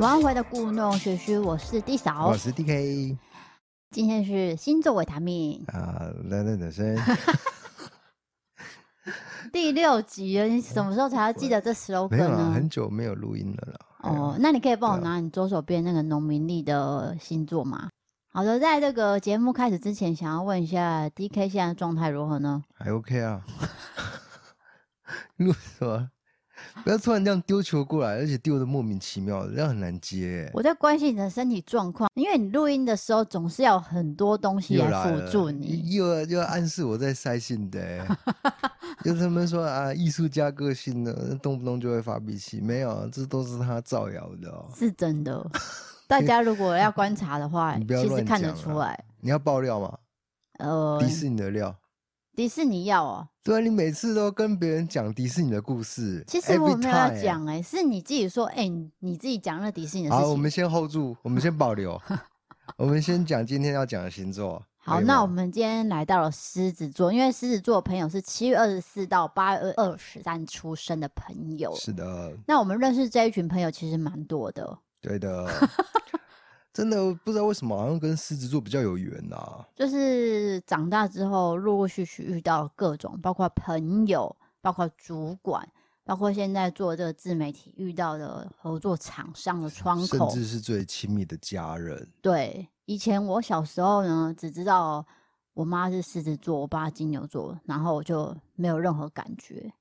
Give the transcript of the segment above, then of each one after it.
晚回的故弄玄虚，我是 D 嫂，我是 DK。今天是星座维他命啊，冷冷的声。第六集了，你 什么时候才要记得这 slogan 呢？没有，很久没有录音了啦。哦，那你可以帮我拿你左手边那个农民历的星座吗？好的，在这个节目开始之前，想要问一下 DK 现在状态如何呢？还 OK 啊。录什么？不要突然这样丢球过来，而且丢的莫名其妙的，这样很难接、欸。我在关心你的身体状况，因为你录音的时候总是要很多东西来辅助你，又要又要暗示我在塞信的、欸。就他们说啊，艺术家个性呢，动不动就会发脾气，没有，这都是他造谣的是真的。大家如果要观察的话，其实看得出来。你要爆料吗？呃，迪士尼的料。迪士尼要哦，对啊，你每次都跟别人讲迪士尼的故事。其实我没有要讲哎、欸，是你自己说哎、欸，你自己讲那迪士尼的事情。好，我们先 hold 住，我们先保留，我们先讲今天要讲的星座。好，那我们今天来到了狮子座，因为狮子座的朋友是七月二十四到八月二十三出生的朋友。是的，那我们认识这一群朋友其实蛮多的。对的。真的不知道为什么，好像跟狮子座比较有缘呐、啊。就是长大之后，陆陆续续遇到各种，包括朋友，包括主管，包括现在做这个自媒体遇到的合作厂商的窗口，甚至是最亲密的家人。对，以前我小时候呢，只知道我妈是狮子座，我爸金牛座，然后我就没有任何感觉。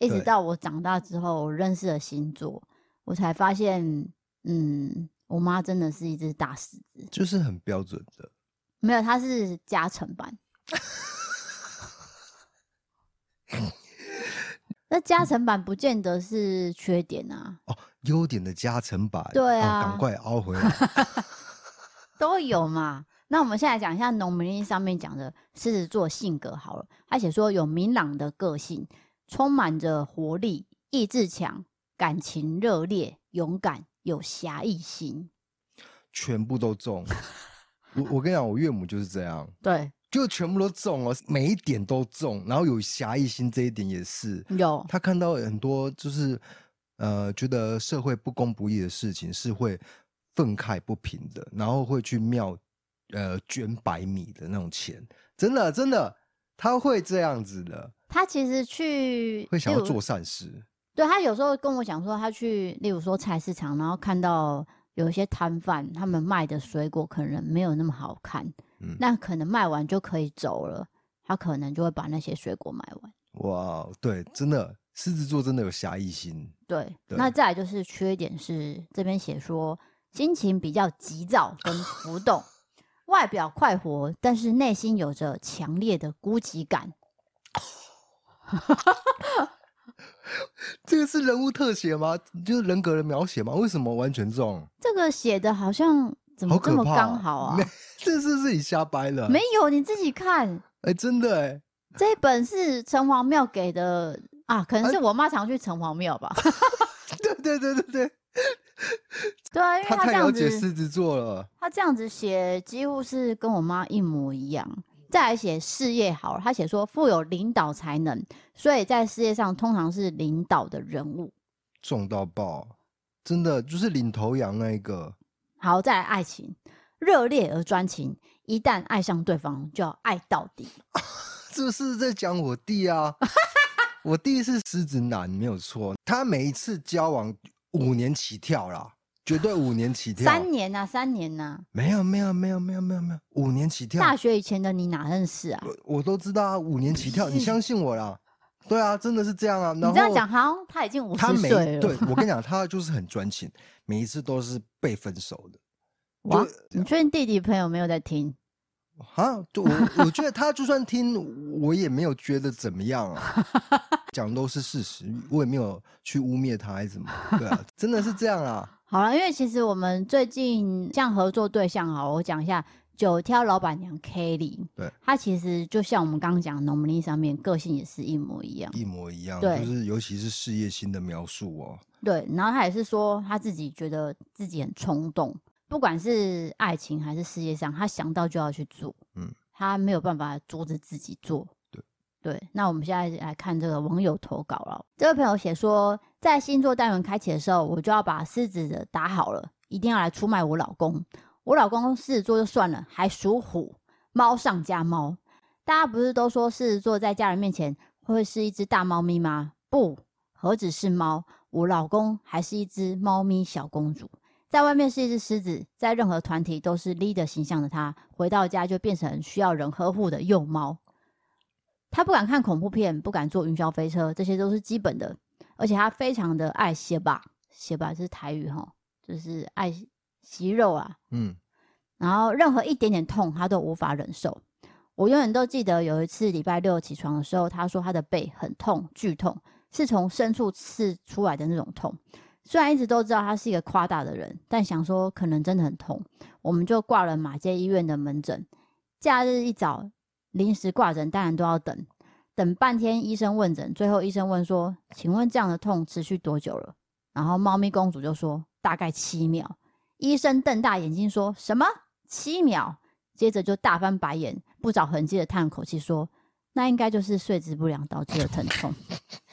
一直到我长大之后，我认识了星座，我才发现，嗯。我妈真的是一只大狮子，就是很标准的。没有，她是加成版。那加成版不见得是缺点啊。哦，优点的加成版。对啊，赶、哦、快凹回来。都有嘛？那我们现在讲一下农民历上面讲的狮子座性格好了。他写说有明朗的个性，充满着活力，意志强，感情热烈，勇敢。有侠义心，全部都中。我我跟你讲，我岳母就是这样，对，就全部都中了，每一点都中。然后有侠义心这一点也是有。他看到很多就是呃，觉得社会不公不义的事情是会愤慨不平的，然后会去庙呃捐百米的那种钱，真的真的他会这样子的。他其实去会想要做善事。对，他有时候跟我讲说，他去，例如说菜市场，然后看到有一些摊贩，他们卖的水果可能没有那么好看，嗯，那可能卖完就可以走了，他可能就会把那些水果买完。哇，对，真的，狮子座真的有侠义心。对，对，那再来就是缺点是这边写说心情比较急躁跟浮动，外表快活，但是内心有着强烈的孤寂感。这个是人物特写吗？就是人格的描写吗？为什么完全中？这个写的好像怎么这么刚好啊？好 这是自己瞎掰了。没有，你自己看。哎、欸，真的哎，这一本是城隍庙给的啊，可能是我妈常去城隍庙吧。啊、对对对对对，对啊，因为他这样子，他太了解狮子座了。他这样子写，几乎是跟我妈一模一样。再来写事业好了，他写说富有领导才能，所以在事业上通常是领导的人物，重到爆，真的就是领头羊那一个。好，再来爱情，热烈而专情，一旦爱上对方就要爱到底。这是在讲我弟啊，我弟是狮子男，没有错，他每一次交往五年起跳啦。绝对五年起跳，三年呐，三年呐，没有没有没有没有没有没有，五年起跳。大学以前的你哪认识啊？我我都知道啊，五年起跳，你相信我啦。对啊，真的是这样啊。然后你这样讲，好，他已经五十岁了。对，我跟你讲，他就是很专情，每一次都是被分手的。哇，你确定弟弟朋友没有在听？啊，我我觉得他就算听，我也没有觉得怎么样啊。讲的都是事实，我也没有去污蔑他还是什么。对啊，真的是这样啊。好了，因为其实我们最近像合作对象哈，我讲一下九挑老板娘 Kelly，对，她其实就像我们刚刚讲农民历上面个性也是一模一样，一模一样，对，就是尤其是事业心的描述哦。对，然后她也是说她自己觉得自己很冲动，不管是爱情还是事业上，她想到就要去做，嗯，她没有办法阻止自己做。对，那我们现在来看这个网友投稿了。这位朋友写说，在星座单元开启的时候，我就要把狮子的打好了，一定要来出卖我老公。我老公狮子座就算了，还属虎，猫上加猫。大家不是都说狮子座在家人面前会是一只大猫咪吗？不，何止是猫，我老公还是一只猫咪小公主。在外面是一只狮子，在任何团体都是 leader 形象的他，回到家就变成需要人呵护的幼猫。他不敢看恐怖片，不敢坐云霄飞车，这些都是基本的。而且他非常的爱血吧，血吧这是台语哈，就是爱息肉啊。嗯，然后任何一点点痛，他都无法忍受。我永远都记得有一次礼拜六起床的时候，他说他的背很痛，剧痛，是从深处刺出来的那种痛。虽然一直都知道他是一个夸大的人，但想说可能真的很痛，我们就挂了马街医院的门诊。假日一早临时挂诊，当然都要等，等半天医生问诊，最后医生问说：“请问这样的痛持续多久了？”然后猫咪公主就说：“大概七秒。”医生瞪大眼睛说：“什么？七秒？”接着就大翻白眼，不着痕迹的叹口气说：“那应该就是睡姿不良导致的疼痛。”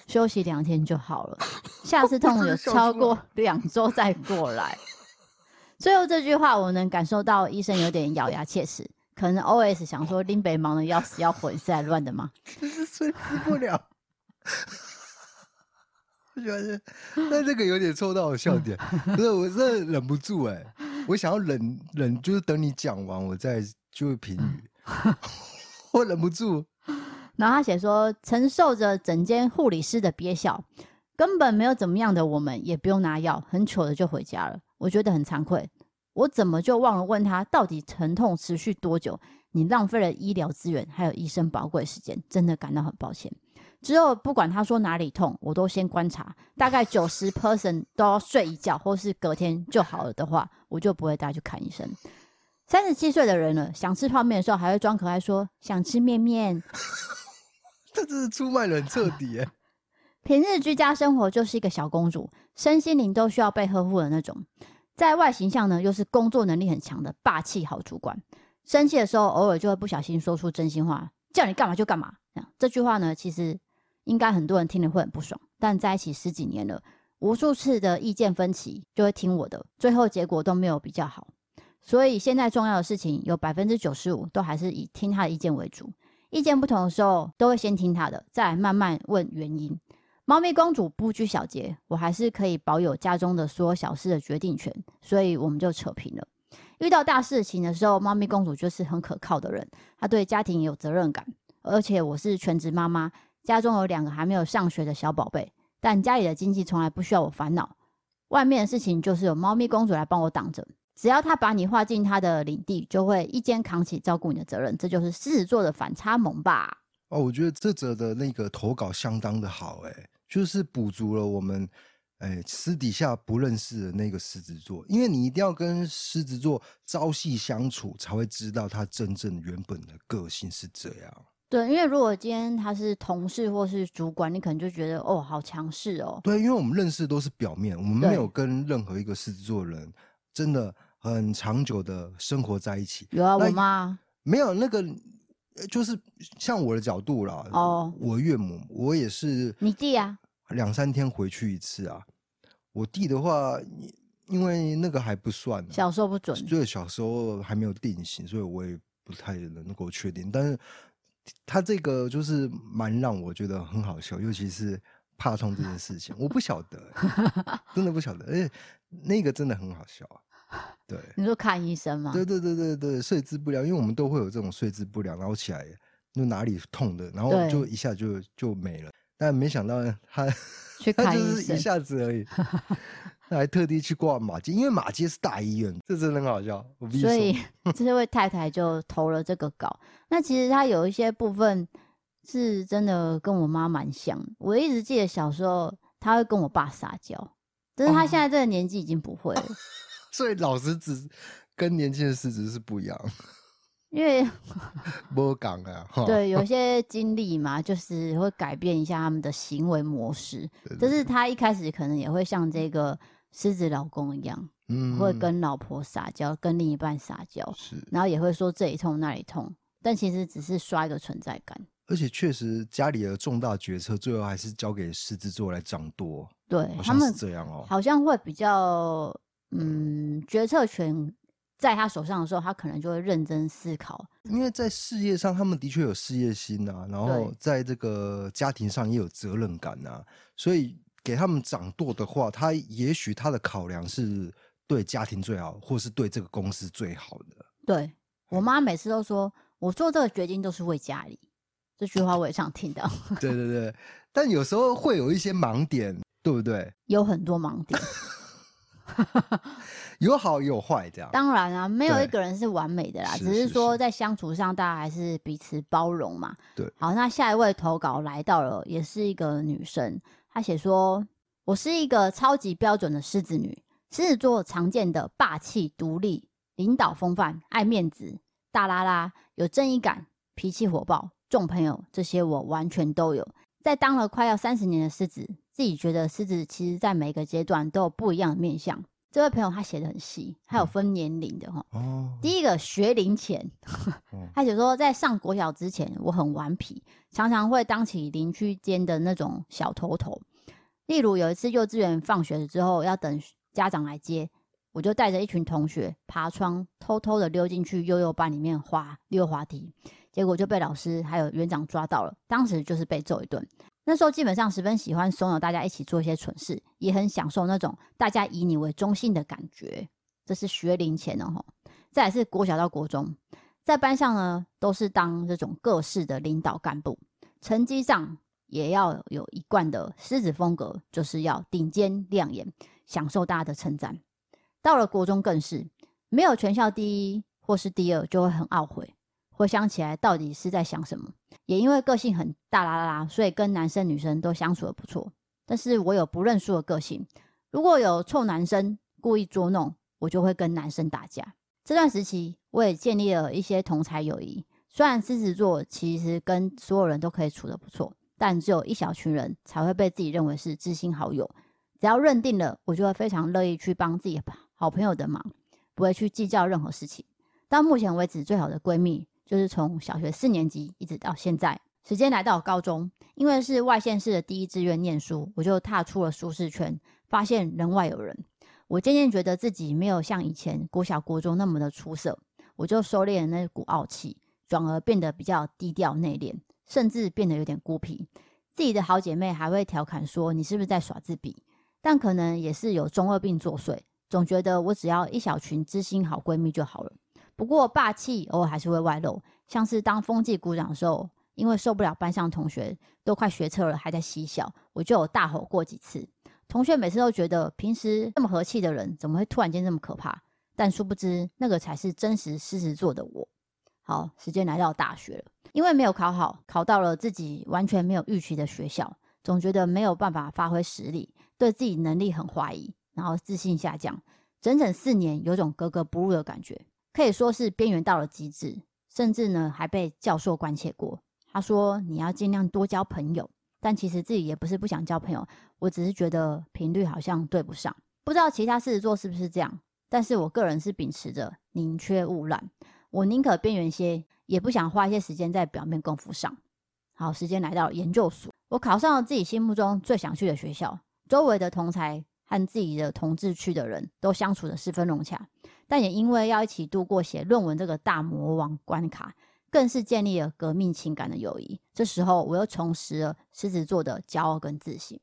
休息两天就好了，下次痛有超过 两周再过来。最后这句话，我能感受到医生有点咬牙切齿，可能 OS 想说林北忙的要死要活，是来乱的吗？这是睡姿不了。我觉得，但这个有点抽到我笑点，不是，我真的忍不住哎、欸，我想要忍忍，就是等你讲完，我再就评语。我忍不住。然后他写说，承受着整间护理师的憋笑，根本没有怎么样的我们，也不用拿药，很糗的就回家了。我觉得很惭愧，我怎么就忘了问他，到底疼痛持续多久？你浪费了医疗资源，还有医生宝贵时间，真的感到很抱歉。之后不管他说哪里痛，我都先观察，大概九十 percent 都要睡一觉，或是隔天就好了的话，我就不会带去看医生。三十七岁的人了，想吃泡面的时候还会装可爱说想吃面面。这真是出卖人彻底哎！平日居家生活就是一个小公主，身心灵都需要被呵护的那种。在外形象呢，又是工作能力很强的霸气好主管。生气的时候，偶尔就会不小心说出真心话，叫你干嘛就干嘛。这样这句话呢，其实应该很多人听了会很不爽。但在一起十几年了，无数次的意见分歧，就会听我的，最后结果都没有比较好。所以现在重要的事情，有百分之九十五都还是以听他的意见为主。意见不同的时候，都会先听他的，再慢慢问原因。猫咪公主不拘小节，我还是可以保有家中的所有小事的决定权，所以我们就扯平了。遇到大事情的时候，猫咪公主就是很可靠的人，她对家庭也有责任感。而且我是全职妈妈，家中有两个还没有上学的小宝贝，但家里的经济从来不需要我烦恼，外面的事情就是有猫咪公主来帮我挡着。只要她把你划进她的领地，就会一肩扛起照顾你的责任。这就是狮子座的反差萌吧？哦，我觉得这则的那个投稿相当的好，哎，就是补足了我们哎私底下不认识的那个狮子座，因为你一定要跟狮子座朝夕相处，才会知道他真正原本的个性是这样。对，因为如果今天他是同事或是主管，你可能就觉得哦，好强势哦。对，因为我们认识都是表面，我们没有跟任何一个狮子座人真的。很长久的生活在一起，有啊，我妈没有那个，就是像我的角度啦。哦，我岳母，我也是。你弟啊？两三天回去一次啊。我弟的话，因为那个还不算，小时候不准，就是小时候还没有定型，所以我也不太能够确定。但是他这个就是蛮让我觉得很好笑，尤其是怕痛这件事情，我不晓得，真的不晓得，而且那个真的很好笑啊。对，你说看医生吗？对对对对对，睡姿不良，因为我们都会有这种睡姿不良，然后起来就哪里痛的，然后就一下就就没了。但没想到他 他就是一下子而已，他还特地去挂马街，因为马街是大医院，这真的很好笑。所以这位太太就投了这个稿。那其实他有一些部分是真的跟我妈蛮像。我一直记得小时候他会跟我爸撒娇，但是他现在这个年纪已经不会了。哦所以老狮子跟年轻的狮子是不一样，因为 不讲啊，对，有些经历嘛，就是会改变一下他们的行为模式。就是他一开始可能也会像这个狮子老公一样，嗯，会跟老婆撒娇，跟另一半撒娇，是，然后也会说这里痛那里痛，但其实只是刷一个存在感。而且确实家里的重大决策最后还是交给狮子座来掌舵，对，他们这样哦，好像会比较。嗯，决策权在他手上的时候，他可能就会认真思考。因为在事业上，他们的确有事业心啊，然后在这个家庭上也有责任感啊，所以给他们掌舵的话，他也许他的考量是对家庭最好，或是对这个公司最好的。对，我妈每次都说，我做这个决定都是为家里。这句话我也常听到。对对对，但有时候会有一些盲点，对不对？有很多盲点，有好有坏，这样。当然啊，没有一个人是完美的啦，只是说在相处上，大家还是彼此包容嘛。对。好，那下一位投稿来到了，也是一个女生，她写说：“我是一个超级标准的狮子女，狮子座常见的霸气、独立、领导风范、爱面子、大拉拉、有正义感、脾气火爆。”重朋友，这些我完全都有。在当了快要三十年的狮子，自己觉得狮子其实在每个阶段都有不一样的面相。这位朋友他写的很细，他有分年龄的哈。哦。第一个学龄前，他写说在上国小之前，我很顽皮，常常会当起邻居间的那种小头头。例如有一次幼稚园放学之后要等家长来接，我就带着一群同学爬窗，偷偷的溜进去幼幼班里面滑溜滑梯。结果就被老师还有园长抓到了，当时就是被揍一顿。那时候基本上十分喜欢怂恿大家一起做一些蠢事，也很享受那种大家以你为中心的感觉。这是学龄前的吼，再来是国小到国中，在班上呢都是当这种各式的领导干部，成绩上也要有一贯的狮子风格，就是要顶尖亮眼，享受大家的称赞。到了国中更是没有全校第一或是第二，就会很懊悔。回想起来，到底是在想什么？也因为个性很大啦啦啦，所以跟男生女生都相处得不错。但是我有不认输的个性，如果有臭男生故意捉弄，我就会跟男生打架。这段时期，我也建立了一些同才友谊。虽然狮子座其实跟所有人都可以处得不错，但只有一小群人才会被自己认为是知心好友。只要认定了，我就会非常乐意去帮自己好朋友的忙，不会去计较任何事情。到目前为止，最好的闺蜜。就是从小学四年级一直到现在，时间来到高中，因为是外县市的第一志愿念书，我就踏出了舒适圈，发现人外有人。我渐渐觉得自己没有像以前国小国中那么的出色，我就收敛那股傲气，转而变得比较低调内敛，甚至变得有点孤僻。自己的好姐妹还会调侃说：“你是不是在耍自闭？”但可能也是有中二病作祟，总觉得我只要一小群知心好闺蜜就好了。不过霸气偶尔还是会外露，像是当风纪鼓掌的时候，因为受不了班上同学都快学车了还在嬉笑，我就有大吼过几次。同学每次都觉得平时这么和气的人，怎么会突然间这么可怕？但殊不知那个才是真实狮子座的我。好，时间来到大学了，因为没有考好，考到了自己完全没有预期的学校，总觉得没有办法发挥实力，对自己能力很怀疑，然后自信下降，整整四年，有种格格不入的感觉。可以说是边缘到了极致，甚至呢还被教授关切过。他说：“你要尽量多交朋友。”但其实自己也不是不想交朋友，我只是觉得频率好像对不上。不知道其他狮子座是不是这样，但是我个人是秉持着宁缺毋滥，我宁可边缘些，也不想花一些时间在表面功夫上。好，时间来到研究所，我考上了自己心目中最想去的学校，周围的同侪和自己的同志区的人都相处得十分融洽。但也因为要一起度过写论文这个大魔王关卡，更是建立了革命情感的友谊。这时候，我又重拾了狮子座的骄傲跟自信。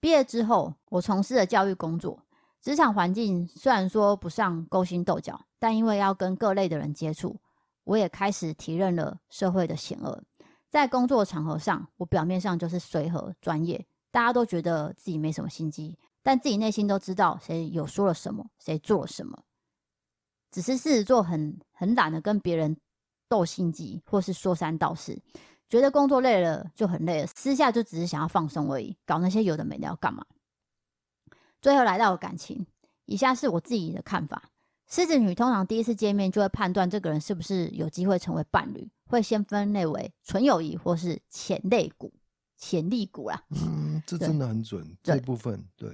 毕业之后，我从事了教育工作，职场环境虽然说不上勾心斗角，但因为要跟各类的人接触，我也开始体认了社会的险恶。在工作场合上，我表面上就是随和专业，大家都觉得自己没什么心机，但自己内心都知道谁有说了什么，谁做了什么。只是狮子座很很懒得跟别人斗心机，或是说三道四，觉得工作累了就很累了，私下就只是想要放松而已，搞那些有的没的要干嘛？最后来到感情，以下是我自己的看法：狮子女通常第一次见面就会判断这个人是不是有机会成为伴侣，会先分类为纯友谊或是潜力股、潜力股啦。嗯，这真的很准，这部分对。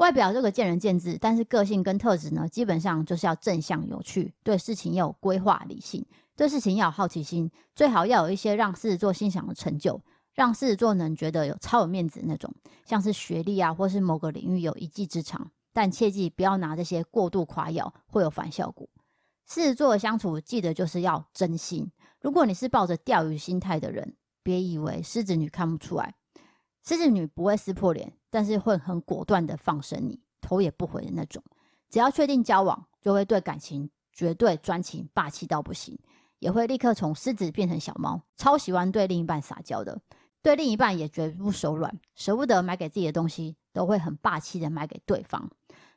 外表这个见仁见智，但是个性跟特质呢，基本上就是要正向、有趣，对事情要有规划、理性，对事情要有好奇心，最好要有一些让狮子座欣赏的成就，让狮子座能觉得有超有面子那种，像是学历啊，或是某个领域有一技之长，但切记不要拿这些过度夸耀，会有反效果。狮子座的相处，记得就是要真心。如果你是抱着钓鱼心态的人，别以为狮子女看不出来，狮子女不会撕破脸，但是会很果断的放生你，头也不回的那种。只要确定交往，就会对感情绝对专情，霸气到不行，也会立刻从狮子变成小猫，超喜欢对另一半撒娇的，对另一半也绝不手软，舍不得买给自己的东西，都会很霸气的买给对方。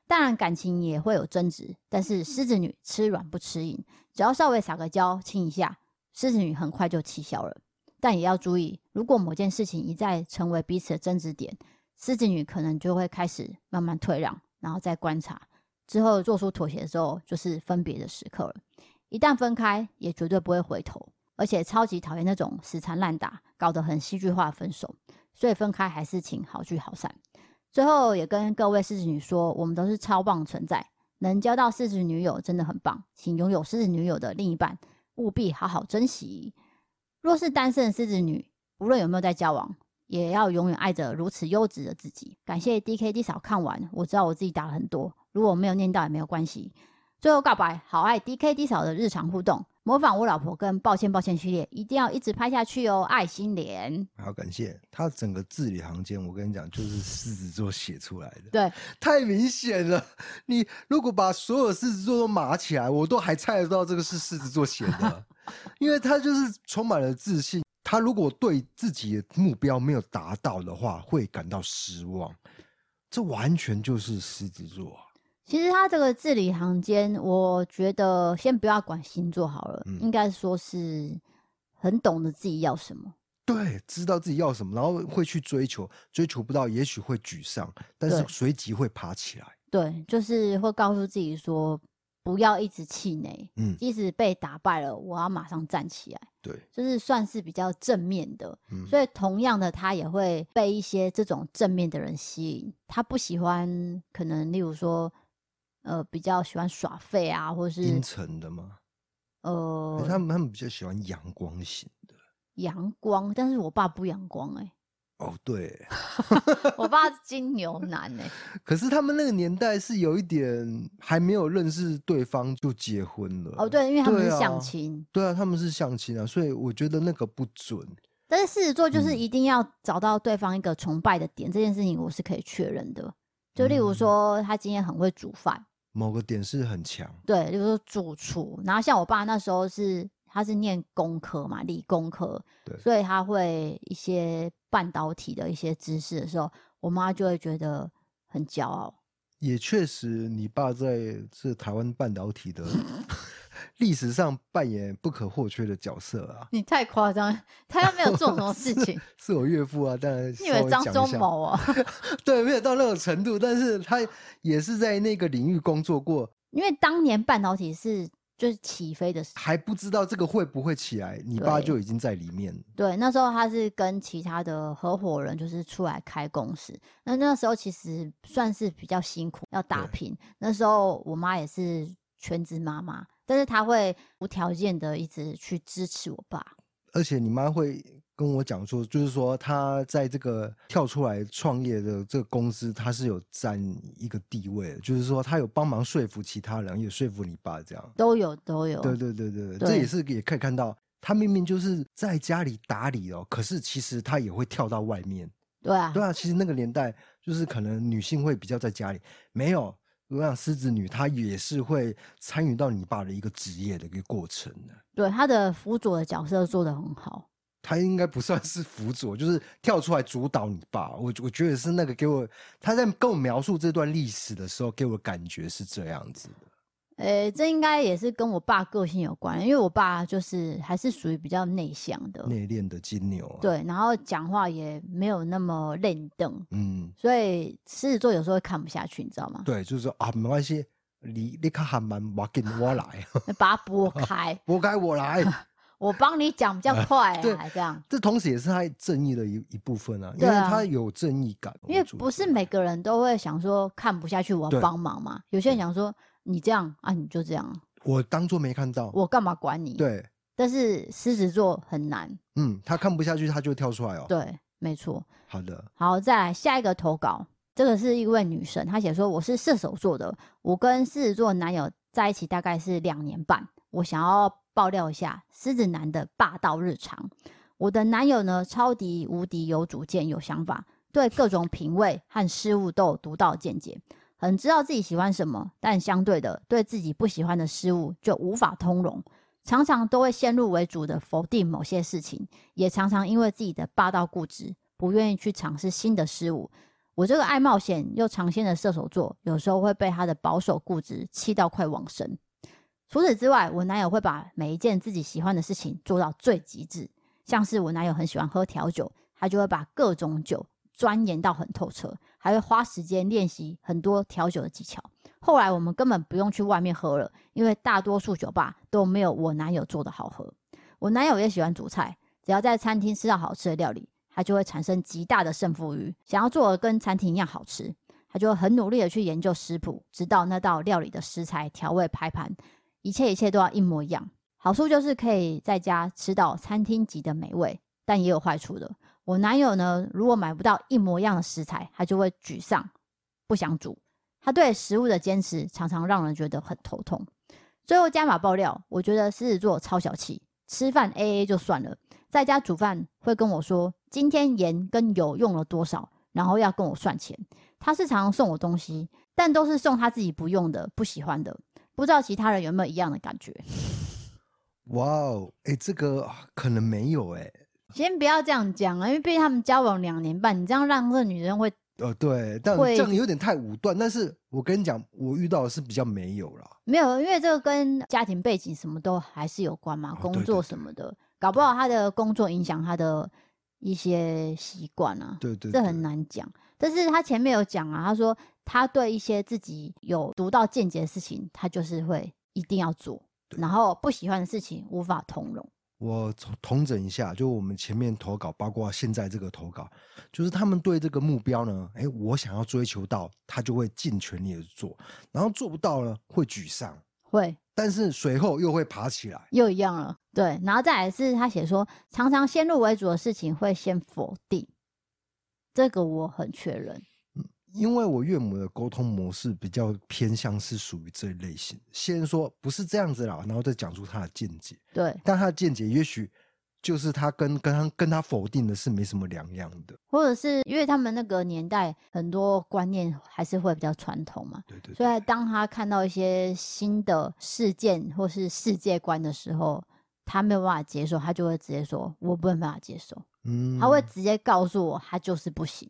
当然感情也会有争执，但是狮子女吃软不吃硬，只要稍微撒个娇亲一下，狮子女很快就气消了。但也要注意，如果某件事情一再成为彼此的争执点，狮子女可能就会开始慢慢退让，然后再观察。之后做出妥协的时候，就是分别的时刻了。一旦分开，也绝对不会回头，而且超级讨厌那种死缠烂打、搞得很戏剧化的分手。所以分开还是请好聚好散。最后也跟各位狮子女说，我们都是超棒的存在，能交到狮子女友真的很棒，请拥有狮子女友的另一半务必好好珍惜。若是单身的狮子女，无论有没有在交往，也要永远爱着如此优质的自己。感谢 DKD 嫂看完，我知道我自己打了很多。如果没有念到也没有关系。最后告白，好爱 DKD 嫂的日常互动，模仿我老婆跟抱歉抱歉系列，一定要一直拍下去哦，爱心脸。好，感谢他整个字里行间，我跟你讲，就是狮子座写出来的，对，太明显了。你如果把所有狮子座都码起来，我都还猜得到这个是狮子座写的，因为他就是充满了自信。他如果对自己的目标没有达到的话，会感到失望。这完全就是狮子座。其实他这个字里行间，我觉得先不要管星座好了，嗯、应该说是很懂得自己要什么。对，知道自己要什么，然后会去追求，追求不到，也许会沮丧，但是随即会爬起来。对，就是会告诉自己说，不要一直气馁，嗯，即使被打败了，我要马上站起来。对，就是算是比较正面的。嗯，所以同样的，他也会被一些这种正面的人吸引。他不喜欢，可能例如说。呃，比较喜欢耍废啊，或是阴沉的吗？呃，他们他们比较喜欢阳光型的。阳光，但是我爸不阳光哎、欸。哦，对，我爸是金牛男哎、欸。可是他们那个年代是有一点还没有认识对方就结婚了。哦，对，因为他们是相亲、啊。对啊，他们是相亲啊，所以我觉得那个不准。但是狮子座就是一定要找到对方一个崇拜的点，嗯、这件事情我是可以确认的。就例如说，他今天很会煮饭。某个点是很强，对，就是说主厨。然后像我爸那时候是，他是念工科嘛，理工科，对，所以他会一些半导体的一些知识的时候，我妈就会觉得很骄傲。也确实，你爸在是台湾半导体的。历史上扮演不可或缺的角色啊！你太夸张，他又没有做什么 事情。是，是我岳父啊，当然。你以为张忠谋啊？对，没有到那种程度，但是他也是在那个领域工作过。因为当年半导体是就是起飞的时候，还不知道这个会不会起来，你爸就已经在里面。对，那时候他是跟其他的合伙人就是出来开公司。那那时候其实算是比较辛苦，要打拼。那时候我妈也是全职妈妈。但是她会无条件的一直去支持我爸，而且你妈会跟我讲说，就是说他在这个跳出来创业的这个公司，他是有占一个地位的，就是说他有帮忙说服其他人，也说服你爸这样，都有都有，对对对对，对这也是也可以看到，他明明就是在家里打理哦，可是其实他也会跳到外面，对啊，对啊，其实那个年代就是可能女性会比较在家里，没有。我想狮子女她也是会参与到你爸的一个职业的一个过程的。对，她的辅佐的角色做得很好。她应该不算是辅佐，就是跳出来主导你爸。我我觉得是那个给我他在跟我描述这段历史的时候，给我感觉是这样子的。呃、欸，这应该也是跟我爸个性有关，因为我爸就是还是属于比较内向的、内敛的金牛、啊。对，然后讲话也没有那么认瞪，嗯，所以狮子座有时候会看不下去，你知道吗？对，就是说啊，没关系，你你看还蛮我给我来，把它拨开，拨开我来，我帮你讲比较快、啊，对，这样。这同时也是他正义的一一部分啊，因为他有正义感。因为不是每个人都会想说看不下去，我要帮忙嘛。有些人想说。你这样啊，你就这样，我当做没看到，我干嘛管你？对，但是狮子座很难，嗯，他看不下去，他就跳出来哦。对，没错。好的，好，再来下一个投稿，这个是一位女生，她写说：“我是射手座的，我跟狮子座男友在一起大概是两年半。我想要爆料一下狮子男的霸道日常。我的男友呢，超级无敌有主见、有想法，对各种品味和事物都有独到见解，很知道自己喜欢什么，但相对的，对自己不喜欢的事物就无法通融，常常都会先入为主的否定某些事情，也常常因为自己的霸道固执，不愿意去尝试新的事物。”我这个爱冒险又尝鲜的射手座，有时候会被他的保守固执气到快往生。除此之外，我男友会把每一件自己喜欢的事情做到最极致，像是我男友很喜欢喝调酒，他就会把各种酒钻研到很透彻，还会花时间练习很多调酒的技巧。后来我们根本不用去外面喝了，因为大多数酒吧都没有我男友做的好喝。我男友也喜欢煮菜，只要在餐厅吃到好吃的料理。他就会产生极大的胜负欲，想要做的跟餐厅一样好吃，他就很努力的去研究食谱，直到那道料理的食材、调味、排盘，一切一切都要一模一样。好处就是可以在家吃到餐厅级的美味，但也有坏处的。我男友呢，如果买不到一模一样的食材，他就会沮丧，不想煮。他对食物的坚持常常让人觉得很头痛。最后加码爆料，我觉得狮子座超小气，吃饭 AA 就算了。在家煮饭会跟我说今天盐跟油用了多少，然后要跟我算钱。他是常常送我东西，但都是送他自己不用的、不喜欢的。不知道其他人有没有一样的感觉？哇哦，哎，这个可能没有哎、欸。先不要这样讲啊，因为毕竟他们交往两年半，你这样让这个女人会……呃，对，但这样有点太武断。但是我跟你讲，我遇到的是比较没有啦。没有，因为这个跟家庭背景什么都还是有关嘛，工作什么的。哦对对对搞不好他的工作影响他的一些习惯啊，对，对对，这很难讲。但是他前面有讲啊，他说他对一些自己有独到见解的事情，他就是会一定要做，然后不喜欢的事情无法通融。我统整一下，就我们前面投稿，包括现在这个投稿，就是他们对这个目标呢，哎，我想要追求到，他就会尽全力的做，然后做不到呢，会沮丧。会，但是随后又会爬起来，又一样了。对，然后再来是他写说，常常先入为主的事情会先否定，这个我很确认。嗯，因为我岳母的沟通模式比较偏向是属于这一类型，先说不是这样子啦，然后再讲出他的见解。对，但他的见解也许。就是他跟跟他跟他否定的是没什么两样的，或者是因为他们那个年代很多观念还是会比较传统嘛，对对，对。所以当他看到一些新的事件或是世界观的时候，他没有办法接受，他就会直接说：“我不能办法接受。”嗯，他会直接告诉我，他就是不行。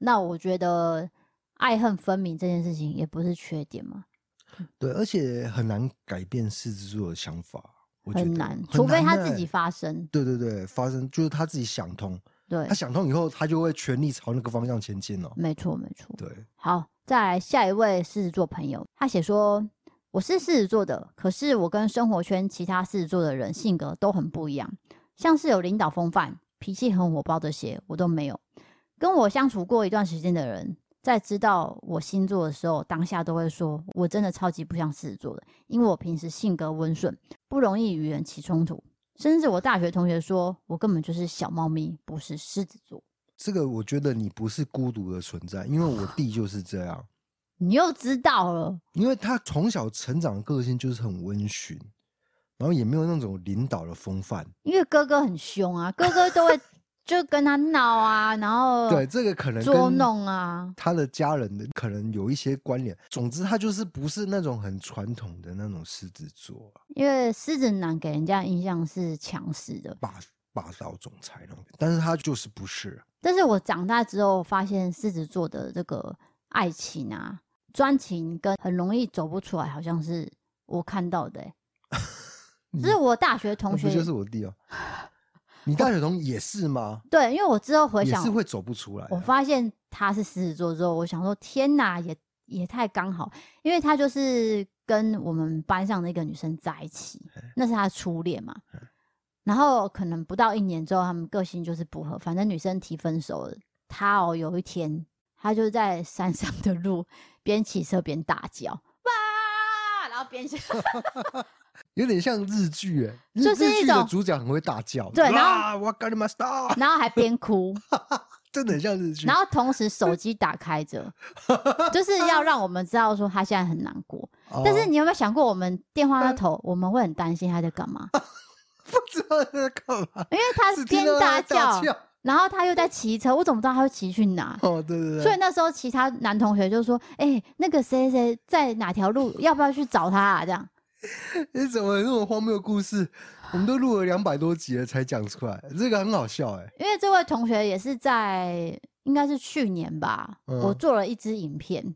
对。那我觉得爱恨分明这件事情也不是缺点嘛。对，而且很难改变狮子座的想法。很难，除非他自己发生。对对对，发生就是他自己想通。对，他想通以后，他就会全力朝那个方向前进了。没错，没错。对，好，再来下一位狮子座朋友，他写说：“我是狮子座的，可是我跟生活圈其他狮子座的人性格都很不一样，像是有领导风范、脾气很火爆这些，我都没有。跟我相处过一段时间的人。”在知道我星座的时候，当下都会说，我真的超级不像狮子座的，因为我平时性格温顺，不容易与人起冲突。甚至我大学同学说我根本就是小猫咪，不是狮子座。这个我觉得你不是孤独的存在，因为我弟就是这样。你又知道了，因为他从小成长的个性就是很温驯，然后也没有那种领导的风范。因为哥哥很凶啊，哥哥都会。就跟他闹啊，然后对这个可能捉弄啊，他的家人的可能有一些关联。总之，他就是不是那种很传统的那种狮子座，因为狮子男给人家印象是强势的，霸霸道总裁那种，但是他就是不是。但是我长大之后发现，狮子座的这个爱情啊，专情跟很容易走不出来，好像是我看到的、欸。这是我大学同学，不就是我弟哦。你大学同也是吗？对，因为我之后回想也是会走不出来。我发现他是狮子座之后，我想说天哪，也也太刚好，因为他就是跟我们班上的一个女生在一起，那是他的初恋嘛。然后可能不到一年之后，他们个性就是不合，反正女生提分手了。他哦，有一天他就在山上的路边骑车边大叫边骑。有点像日剧哎，就是一种主角很会大叫，对，然后我然后还边哭，真的很像日剧。然后同时手机打开着，就是要让我们知道说他现在很难过。哦、但是你有没有想过，我们电话那头我们会很担心他在干嘛？不知道他在干嘛，因为他边大叫，然后他又在骑车，我怎么知道他会骑去哪？哦，对对对。所以那时候其他男同学就说：“哎、欸，那个谁谁在哪条路，要不要去找他啊？”这样。你怎么有那种荒谬的故事？我们都录了两百多集了才讲出来，这个很好笑哎、欸。因为这位同学也是在，应该是去年吧，嗯、我做了一支影片，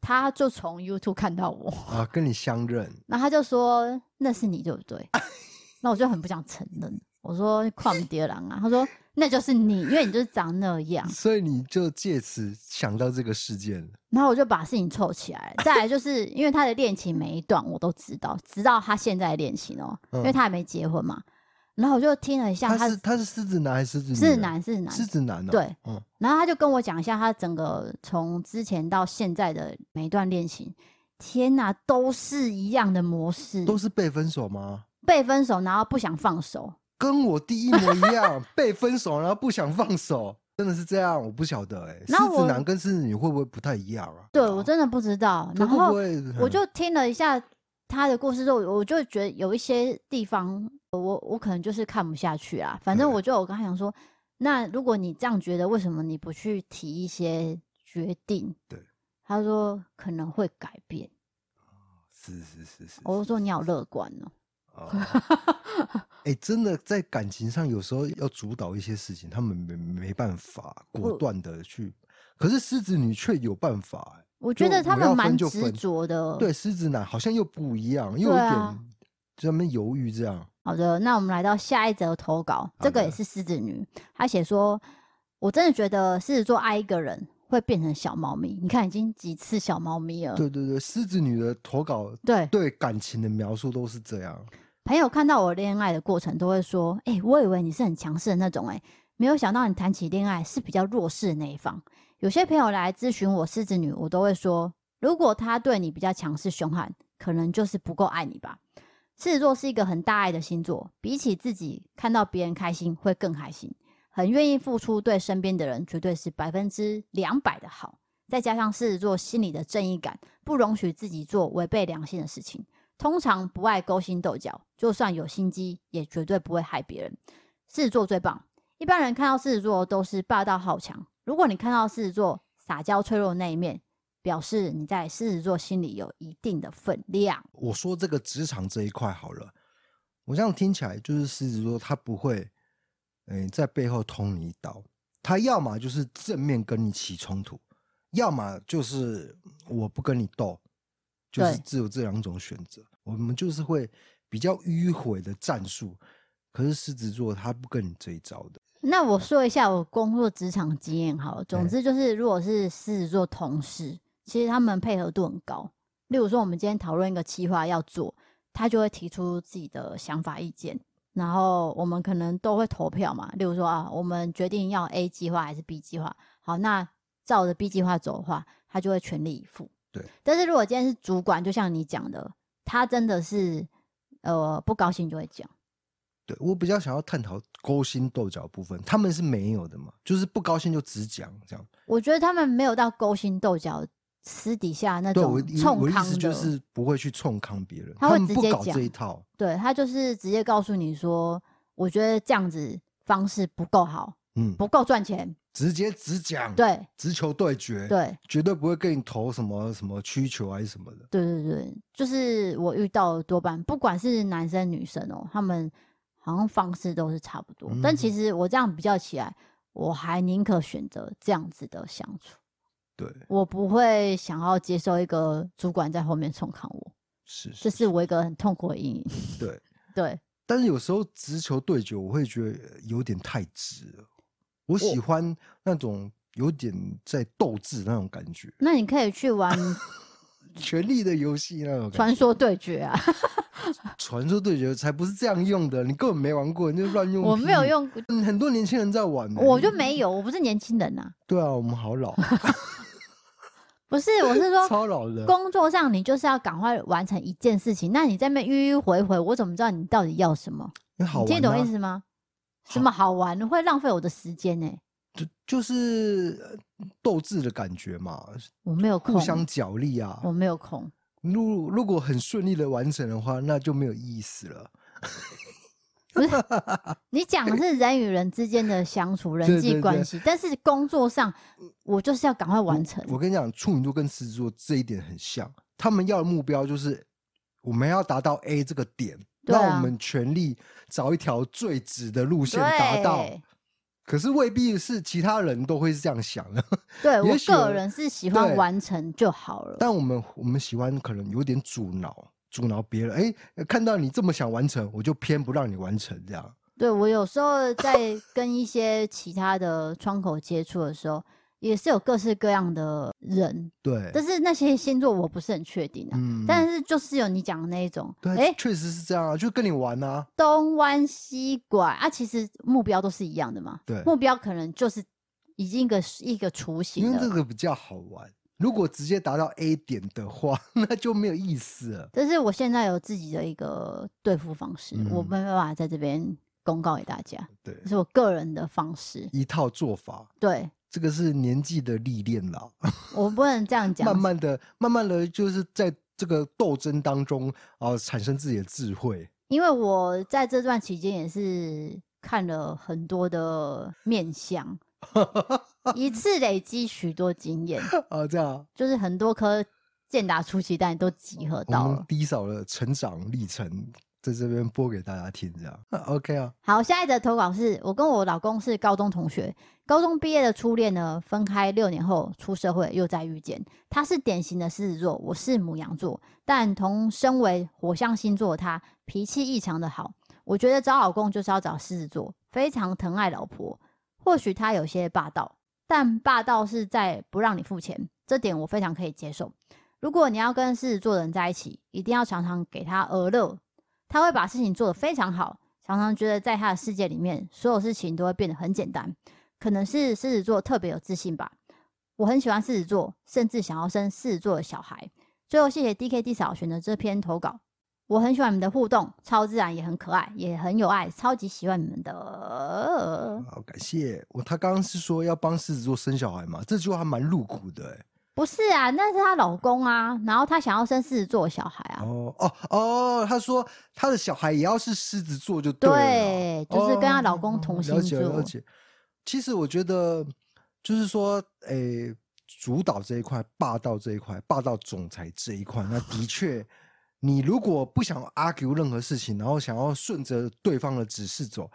他就从 YouTube 看到我啊，跟你相认，然后他就说那是你对不对？那我就很不想承认，我说旷蝶狼啊，他说。那就是你，因为你就是长那样，所以你就借此想到这个事件。然后我就把事情凑起来。再来就是因为他的恋情每一段我都知道，直到他现在的恋情哦、因为他还没结婚嘛。然后我就听了一下他，他是他是狮子男还是狮子女？狮子男，狮子男，狮子男、喔。对，嗯。然后他就跟我讲一下他整个从之前到现在的每一段恋情。天哪，都是一样的模式，都是被分手吗？被分手，然后不想放手。跟我弟一模一样，被分手然后不想放手，真的是这样？我不晓得哎、欸，狮子男跟狮子女会不会不太一样啊？对，我真的不知道。然后我就听了一下他的故事之后，我就觉得有一些地方我我可能就是看不下去啊。反正我就我刚才想说，那如果你这样觉得，为什么你不去提一些决定？对，他说可能会改变。是是是是，我就说你好乐观哦。哎、欸，真的在感情上，有时候要主导一些事情，他们没没办法果断的去。可是狮子女却有办法、欸。我觉得他们蛮执着的。对，狮子男好像又不一样，又有点在那边犹豫这样。好的，那我们来到下一则投稿，这个也是狮子女，她写说：“我真的觉得狮子座爱一个人会变成小猫咪。你看，已经几次小猫咪了。”对对对，狮子女的投稿，对对感情的描述都是这样。朋友看到我恋爱的过程，都会说：“哎、我以为你是很强势的那种、欸，哎，没有想到你谈起恋爱是比较弱势的那一方。”有些朋友来咨询我狮子女，我都会说：“如果他对你比较强势凶悍，可能就是不够爱你吧。”狮子座是一个很大爱的星座，比起自己看到别人开心会更开心，很愿意付出，对身边的人绝对是百分之两百的好。再加上狮子座心里的正义感，不容许自己做违背良心的事情。通常不爱勾心斗角，就算有心机，也绝对不会害别人。狮子座最棒。一般人看到狮子座都是霸道好强，如果你看到狮子座撒娇脆弱的那一面，表示你在狮子座心里有一定的分量。我说这个职场这一块好了，我这样听起来就是狮子座他不会，嗯、在背后捅你一刀，他要么就是正面跟你起冲突，要么就是我不跟你斗。就是只有这两种选择，我们就是会比较迂回的战术。可是狮子座他不跟你这一招的。那我说一下我工作职场经验好了，总之就是，如果是狮子座同事，欸、其实他们配合度很高。例如说，我们今天讨论一个计划要做，他就会提出自己的想法意见，然后我们可能都会投票嘛。例如说啊，我们决定要 A 计划还是 B 计划？好，那照着 B 计划走的话，他就会全力以赴。对，但是如果今天是主管，就像你讲的，他真的是呃不高兴就会讲。对，我比较想要探讨勾心斗角的部分，他们是没有的嘛，就是不高兴就直讲这样。我觉得他们没有到勾心斗角，私底下那种冲康的，就是不会去冲康别人，他会直接讲这一套。对，他就是直接告诉你说，我觉得这样子方式不够好，嗯，不够赚钱。直接直讲，对，直球对决，对，绝对不会跟你投什么什么曲球还是什么的。对对对，就是我遇到多半不管是男生女生哦，他们好像方式都是差不多。嗯、但其实我这样比较起来，我还宁可选择这样子的相处。对，我不会想要接受一个主管在后面冲康我，是，是，这是我一个很痛苦的阴影。对 对，但是有时候直球对决，我会觉得有点太直了。我喜欢那种有点在斗志那种感觉。那你可以去玩 《权力的游戏》那种传说对决啊！传说对决才不是这样用的，你根本没玩过，你就乱用。我没有用，很多年轻人在玩，我就没有，我不是年轻人呐。对啊，我们好老。不是，我是说超老的。工作上你就是要赶快完成一件事情，那你在那边迂迂回回，我怎么知道你到底要什么？你听懂意思吗？什么好玩？会浪费我的时间呢、欸？就就是斗志的感觉嘛。我没有空互相角力啊，我没有空。如如果很顺利的完成的话，那就没有意思了。不是，你讲的是人与人之间的相处、人际关系，但是工作上，我就是要赶快完成。我，我跟你讲，处女座跟狮子座这一点很像，他们要的目标就是我们要达到 A 这个点，那、啊、我们全力找一条最直的路线达到。可是未必是其他人都会是这样想的。对，我个人是喜欢完成就好了。但我们我们喜欢可能有点阻挠。阻挠别人，哎、欸，看到你这么想完成，我就偏不让你完成，这样。对，我有时候在跟一些其他的窗口接触的时候，也是有各式各样的人。对。但是那些星座我不是很确定啊。嗯。但是就是有你讲的那一种，对，哎、欸，确实是这样啊，就跟你玩啊，东弯西拐啊，其实目标都是一样的嘛。对。目标可能就是已经一个一个雏形了。因为这个比较好玩。如果直接达到 A 点的话，那就没有意思了。但是我现在有自己的一个对付方式，嗯、我没办法在这边公告给大家。对，这是我个人的方式，一套做法。对，这个是年纪的历练啦。我不能这样讲。慢慢的，慢慢的就是在这个斗争当中啊、呃，产生自己的智慧。因为我在这段期间也是看了很多的面相。一次累积许多经验 啊，这样就是很多颗健达出奇蛋都集合到了。低嫂的成长历程在这边播给大家听，这样 OK 啊。好，下一则投稿是我跟我老公是高中同学，高中毕业的初恋呢，分开六年后出社会又再遇见。他是典型的狮子座，我是母羊座，但同身为火象星座他脾气异常的好。我觉得找老公就是要找狮子座，非常疼爱老婆。或许他有些霸道，但霸道是在不让你付钱，这点我非常可以接受。如果你要跟狮子座的人在一起，一定要常常给他儿乐，他会把事情做得非常好，常常觉得在他的世界里面，所有事情都会变得很简单。可能是狮子座特别有自信吧。我很喜欢狮子座，甚至想要生狮子座的小孩。最后，谢谢 DKD 嫂选择这篇投稿。我很喜欢你们的互动，超自然，也很可爱，也很有爱，超级喜欢你们的。好，感谢我。他刚刚是说要帮狮子座生小孩吗？这句话还蛮露骨的哎。不是啊，那是她老公啊，然后她想要生狮子座的小孩啊。哦哦哦，她说她的小孩也要是狮子座就对了。对，就是跟她老公同星座。哦，了解了解。其实我觉得，就是说，诶，主导这一块，霸道这一块，霸道总裁这一块，那的确。你如果不想 argue 任何事情，然后想要顺着对方的指示走，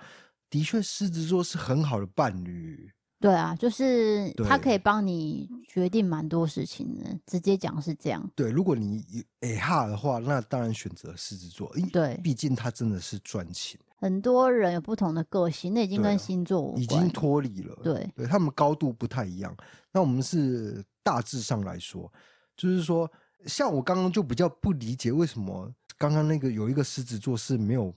的确，狮子座是很好的伴侣。对啊，就是他可以帮你决定蛮多事情的。直接讲是这样。对，如果你哎哈的话，那当然选择狮子座。对，毕竟他真的是专情。很多人有不同的个性，那已经跟星座无关，已经脱离了。对，对他们高度不太一样。那我们是大致上来说，就是说。像我刚刚就比较不理解，为什么刚刚那个有一个狮子座是没有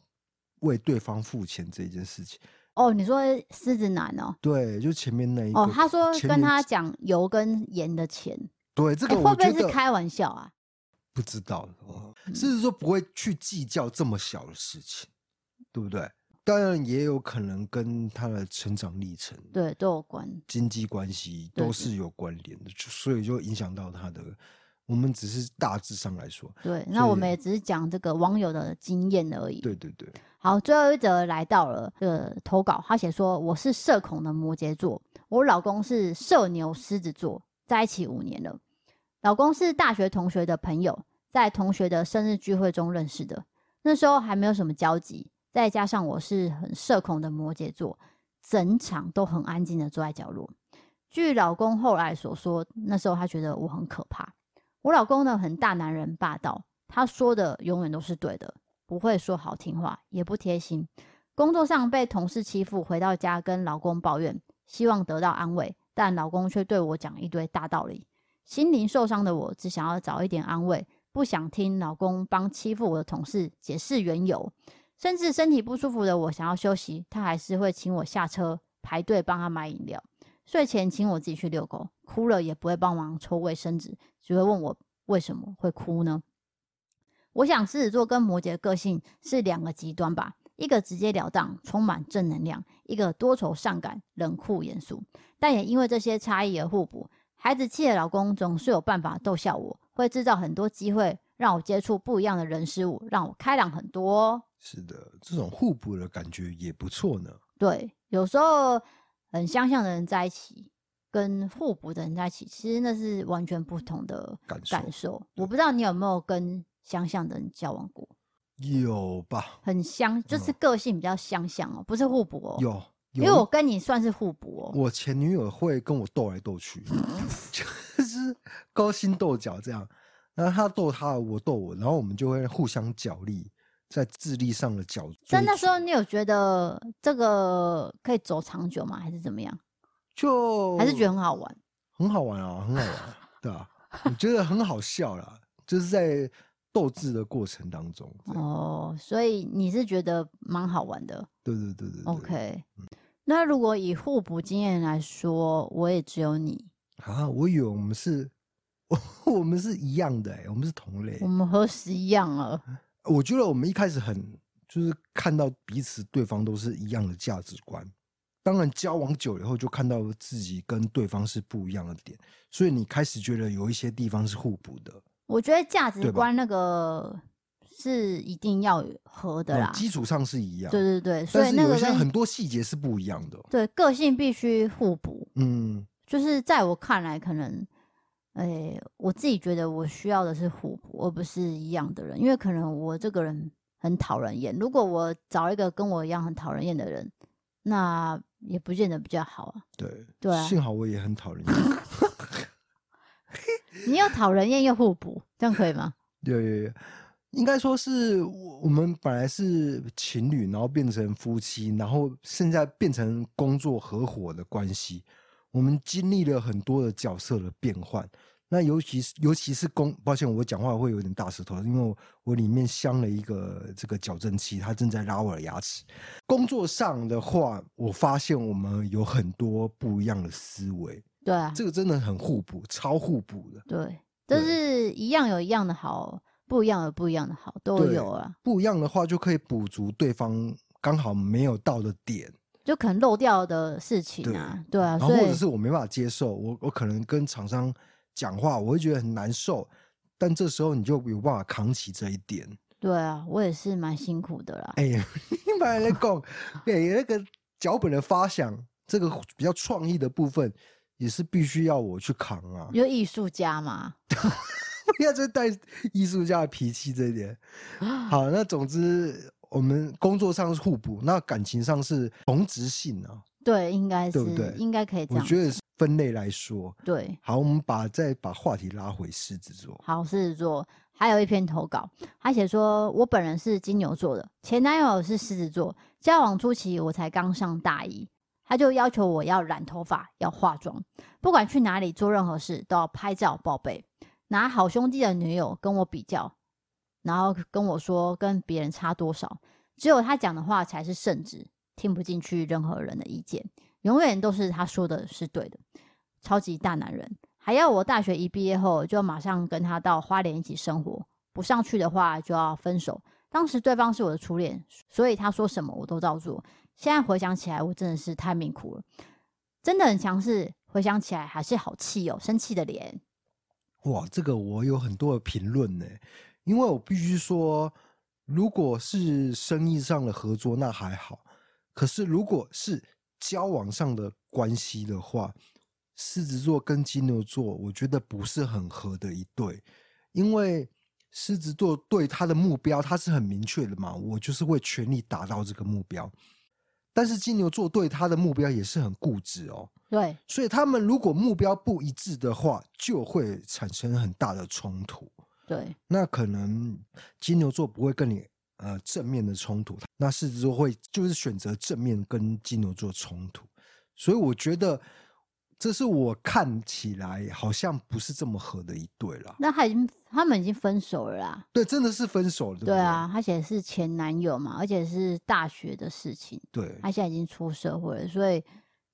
为对方付钱这件事情？哦，你说狮子男哦？对，就前面那一个。哦，他说跟他讲油跟盐的钱。对，这个我会不会是开玩笑啊？不知道哦，狮子座不会去计较这么小的事情，对不对？当然也有可能跟他的成长历程对都有关，经济关系都是有关联的，所以就影响到他的。我们只是大致上来说，对，那我们也只是讲这个网友的经验而已。对对对。好，最后一则来到了这个投稿，他写说：“我是社恐的摩羯座，我老公是社牛狮子座，在一起五年了。老公是大学同学的朋友，在同学的生日聚会中认识的，那时候还没有什么交集。再加上我是很社恐的摩羯座，整场都很安静的坐在角落。据老公后来所说，那时候他觉得我很可怕。”我老公呢，很大男人霸道，他说的永远都是对的，不会说好听话，也不贴心。工作上被同事欺负，回到家跟老公抱怨，希望得到安慰，但老公却对我讲一堆大道理。心灵受伤的我，只想要找一点安慰，不想听老公帮欺负我的同事解释缘由。甚至身体不舒服的我想要休息，他还是会请我下车排队帮他买饮料。睡前请我自己去遛狗，哭了也不会帮忙抽卫生纸，只会问我为什么会哭呢？我想狮子座跟摩羯的个性是两个极端吧，一个直截了当，充满正能量；一个多愁善感，冷酷严肃。但也因为这些差异而互补。孩子气的老公总是有办法逗笑我，会制造很多机会让我接触不一样的人事物，让我开朗很多。是的，这种互补的感觉也不错呢。对，有时候很相像的人在一起，跟互补的人在一起，其实那是完全不同的感受。感受。我不知道你有没有跟相像的人交往过？有吧？很相，就是个性比较相像哦，不是互补哦。有。因为我跟你算是互补哦。我前女友会跟我斗来斗去，就是勾心斗角这样。然后他斗他，我斗我，然后我们就会互相角力，在智力上的角。但那时候你有觉得这个可以走长久吗？还是怎么样？就还是觉得很好玩，很好玩啊，很好玩，对吧？你觉得很好笑啦，就是在斗智的过程当中。哦，所以你是觉得蛮好玩的？对对对，OK。嗯那如果以互补经验来说，我也只有你啊！我以为我们是，我们是一样的，我们是同类。我们何时一样了？我觉得我们一开始很就是看到彼此对方都是一样的价值观，当然交往久了以后就看到自己跟对方是不一样的点，所以你开始觉得有一些地方是互补的。我觉得价值观那个。是一定要合的啦，基础上是一样。对对对，所以那个很多细节是不一样的。对，个性必须互补。嗯，就是在我看来，可能，哎、欸，我自己觉得我需要的是互补，而不是一样的人。因为可能我这个人很讨人厌，如果我找一个跟我一样很讨人厌的人，那也不见得比较好啊。对对啊，幸好我也很讨人厌。你又讨人厌又互补，这样可以吗？有有有。应该说是我们本来是情侣，然后变成夫妻，然后现在变成工作合伙的关系。我们经历了很多的角色的变换。那尤其是尤其是工，抱歉，我讲话会有点大舌头，因为我我里面镶了一个这个矫正器，它正在拉我的牙齿。工作上的话，我发现我们有很多不一样的思维。对啊，这个真的很互补，超互补的。对，都是一样有一样的好。不一样有，不一样的好都有啊。不一样的话，就可以补足对方刚好没有到的点，就可能漏掉的事情啊。对，对啊，然后或者是我没办法接受，我我可能跟厂商讲话，我会觉得很难受，但这时候你就有办法扛起这一点。对啊，我也是蛮辛苦的啦。哎呀，你把那个，对那个脚本的发想，这个比较创意的部分，也是必须要我去扛啊。有艺术家嘛。不要再带艺术家的脾气这一点。好，那总之我们工作上是互补，那感情上是同质性啊。对，应该是，对不对？应该可以这样。我觉得分类来说，对。好，我们把再把话题拉回狮子座。好，狮子座还有一篇投稿，他写说：“我本人是金牛座的，前男友是狮子座，交往初期我才刚上大一，他就要求我要染头发、要化妆，不管去哪里做任何事都要拍照报备。”拿好兄弟的女友跟我比较，然后跟我说跟别人差多少，只有他讲的话才是圣旨，听不进去任何人的意见，永远都是他说的是对的，超级大男人，还要我大学一毕业后就马上跟他到花莲一起生活，不上去的话就要分手。当时对方是我的初恋，所以他说什么我都照做。现在回想起来，我真的是太命苦了，真的很强势。回想起来还是好气哦，生气的脸。哇，这个我有很多的评论呢，因为我必须说，如果是生意上的合作那还好，可是如果是交往上的关系的话，狮子座跟金牛座，我觉得不是很合的一对，因为狮子座对他的目标他是很明确的嘛，我就是会全力达到这个目标，但是金牛座对他的目标也是很固执哦。对，所以他们如果目标不一致的话，就会产生很大的冲突。对，那可能金牛座不会跟你呃正面的冲突，那狮子座会就是选择正面跟金牛座冲突。所以我觉得这是我看起来好像不是这么合的一对了。那他已经他们已经分手了啦。对，真的是分手了。对，对啊，他写的是前男友嘛，而且是大学的事情。对，他现在已经出社会了，所以。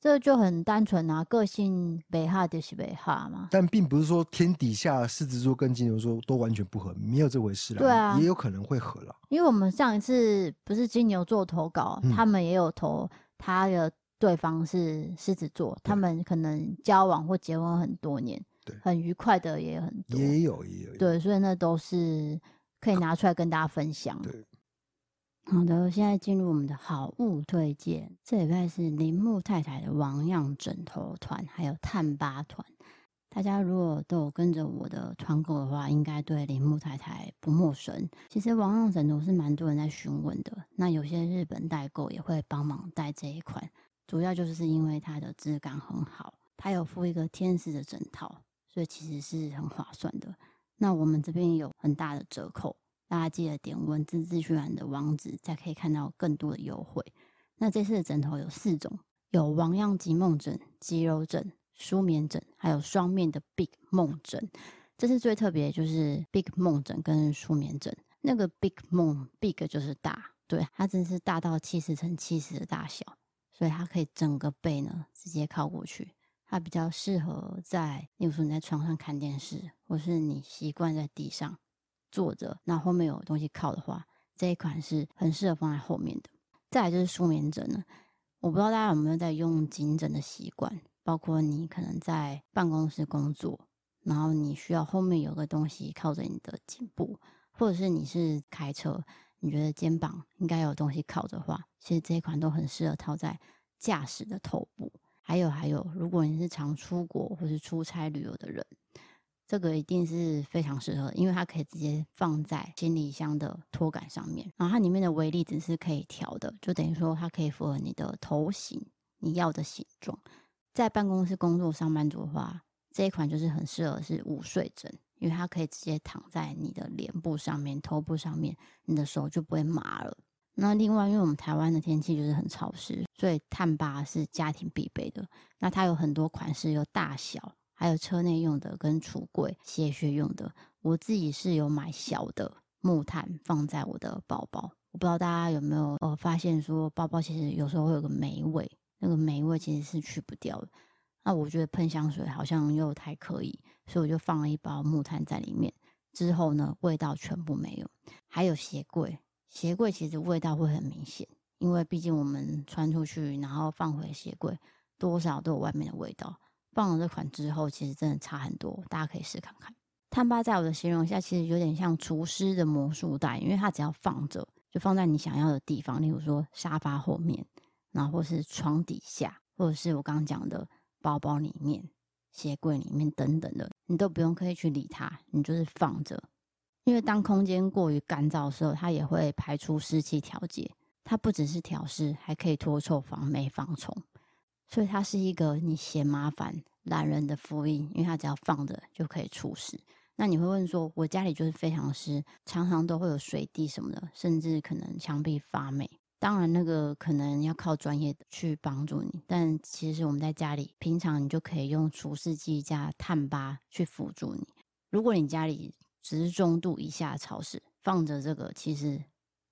这就很单纯啊，个性北哈就是北哈嘛。但并不是说天底下狮子座跟金牛座都完全不合，没有这回事啦。对啊，也有可能会合了。因为我们上一次不是金牛座投稿，嗯、他们也有投他的对方是狮子座，他们可能交往或结婚很多年，对，很愉快的也很多，也有也有。对，所以那都是可以拿出来跟大家分享。对。好的，现在进入我们的好物推荐。这礼拜是铃木太太的王样枕头团，还有探疤团。大家如果都有跟着我的团购的话，应该对铃木太太不陌生。其实王样枕头是蛮多人在询问的，那有些日本代购也会帮忙带这一款，主要就是因为它的质感很好，它有附一个天使的枕套，所以其实是很划算的。那我们这边有很大的折扣。大家记得点文字资讯栏的网址，才可以看到更多的优惠。那这次的枕头有四种，有王样极梦枕、肌肉枕、舒眠枕，还有双面的 Big 梦枕。这是最特别，就是 Big 梦枕跟舒眠枕。那个 Big 梦 Big 就是大，对，它真是大到七十乘七十的大小，所以它可以整个背呢直接靠过去。它比较适合在，例如说你在床上看电视，或是你习惯在地上。坐着，那后面有东西靠的话，这一款是很适合放在后面的。再来就是舒眠枕了，我不知道大家有没有在用颈枕的习惯，包括你可能在办公室工作，然后你需要后面有个东西靠着你的颈部，或者是你是开车，你觉得肩膀应该有东西靠着的话，其实这一款都很适合套在驾驶的头部。还有还有，如果你是常出国或是出差旅游的人。这个一定是非常适合，因为它可以直接放在行李箱的托杆上面，然后它里面的微粒子是可以调的，就等于说它可以符合你的头型，你要的形状。在办公室工作上班族的话，这一款就是很适合是午睡枕，因为它可以直接躺在你的脸部上面、头部上面，你的手就不会麻了。那另外，因为我们台湾的天气就是很潮湿，所以探疤是家庭必备的。那它有很多款式，有大小。还有车内用的跟橱柜、鞋靴用的，我自己是有买小的木炭放在我的包包。我不知道大家有没有呃发现说，包包其实有时候会有个霉味，那个霉味其实是去不掉的。那我觉得喷香水好像又太可以，所以我就放了一包木炭在里面。之后呢，味道全部没有。还有鞋柜，鞋柜其实味道会很明显，因为毕竟我们穿出去，然后放回鞋柜，多少都有外面的味道。放了这款之后，其实真的差很多，大家可以试看看。探八在我的形容下，其实有点像厨师的魔术袋，因为它只要放着，就放在你想要的地方，例如说沙发后面，然后或是床底下，或者是我刚刚讲的包包里面、鞋柜里面等等的，你都不用刻意去理它，你就是放着。因为当空间过于干燥的时候，它也会排出湿气调节，它不只是调湿，还可以脱臭、防霉、防虫。所以它是一个你嫌麻烦懒人的福音，因为它只要放着就可以除湿。那你会问说，我家里就是非常湿，常常都会有水滴什么的，甚至可能墙壁发霉。当然，那个可能要靠专业的去帮助你，但其实我们在家里平常你就可以用除湿机加探疤去辅助你。如果你家里只是中度以下潮湿，放着这个其实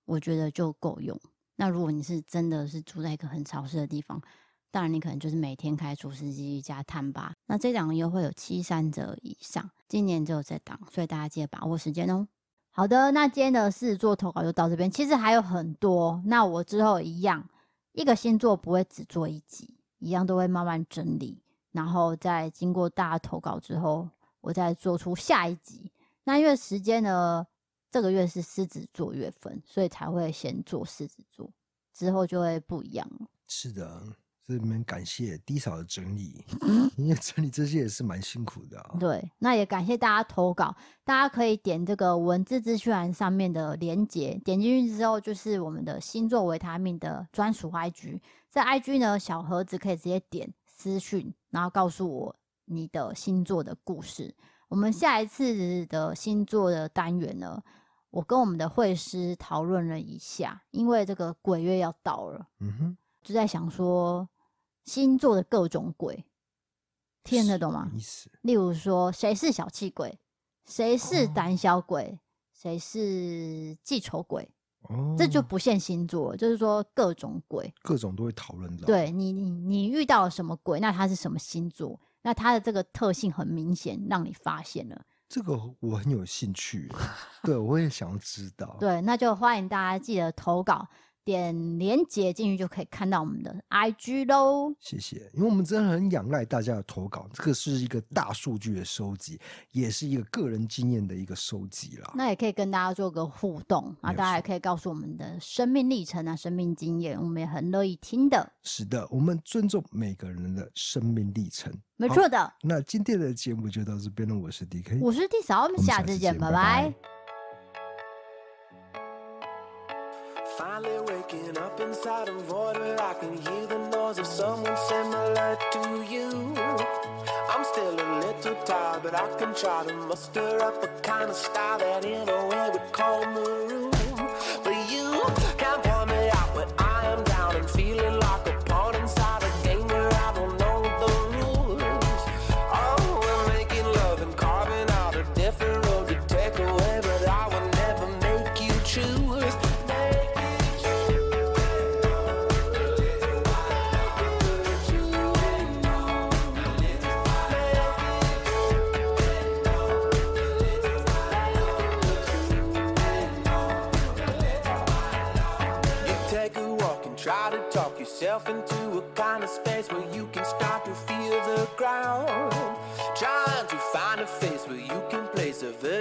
我觉得就够用。那如果你是真的是住在一个很潮湿的地方，当然，你可能就是每天开除湿机加探吧，那这档优惠有七三折以上，今年只有这档，所以大家记得把握时间哦。好的，那今天的狮子座投稿就到这边，其实还有很多，那我之后一样，一个星座不会只做一集，一样都会慢慢整理，然后在经过大家投稿之后，我再做出下一集。那因为时间呢，这个月是狮子座月份，所以才会先做狮子座，之后就会不一样了。是的。这里面感谢低嫂的整理，因为整理这些也是蛮辛苦的啊。对，那也感谢大家投稿，大家可以点这个文字资讯栏上面的连接，点进去之后就是我们的星座维他命的专属 IG，在 IG 呢，小盒子可以直接点私讯，然后告诉我你的星座的故事。我们下一次的星座的单元呢，我跟我们的会师讨论了一下，因为这个鬼月要到了，嗯哼，就在想说。星座的各种鬼，听得懂吗？例如说，谁是小气鬼，谁是胆小鬼，谁、哦、是记仇鬼，哦，这就不限星座，就是说各种鬼，各种都会讨论到。对你，你你遇到了什么鬼？那他是什么星座？那他的这个特性很明显，让你发现了。这个我很有兴趣，对，我也想要知道。对，那就欢迎大家记得投稿。点连接进去就可以看到我们的 IG 喽。谢谢，因为我们真的很仰赖大家的投稿，这个是一个大数据的收集，也是一个个人经验的一个收集啦。那也可以跟大家做个互动啊，大家也可以告诉我们的生命历程啊、生命经验，我们也很乐意听的。是的，我们尊重每个人的生命历程，没错的。那今天的节目就到这边了，我是 DK，我是 D 嫂，我们下次见，拜拜。拜拜。Finally waking up inside a void where I can hear the noise of someone similar to you. I'm still a little tired, but I can try to muster up a kind of style that in a way would call room.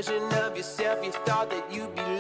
version of yourself you thought that you'd be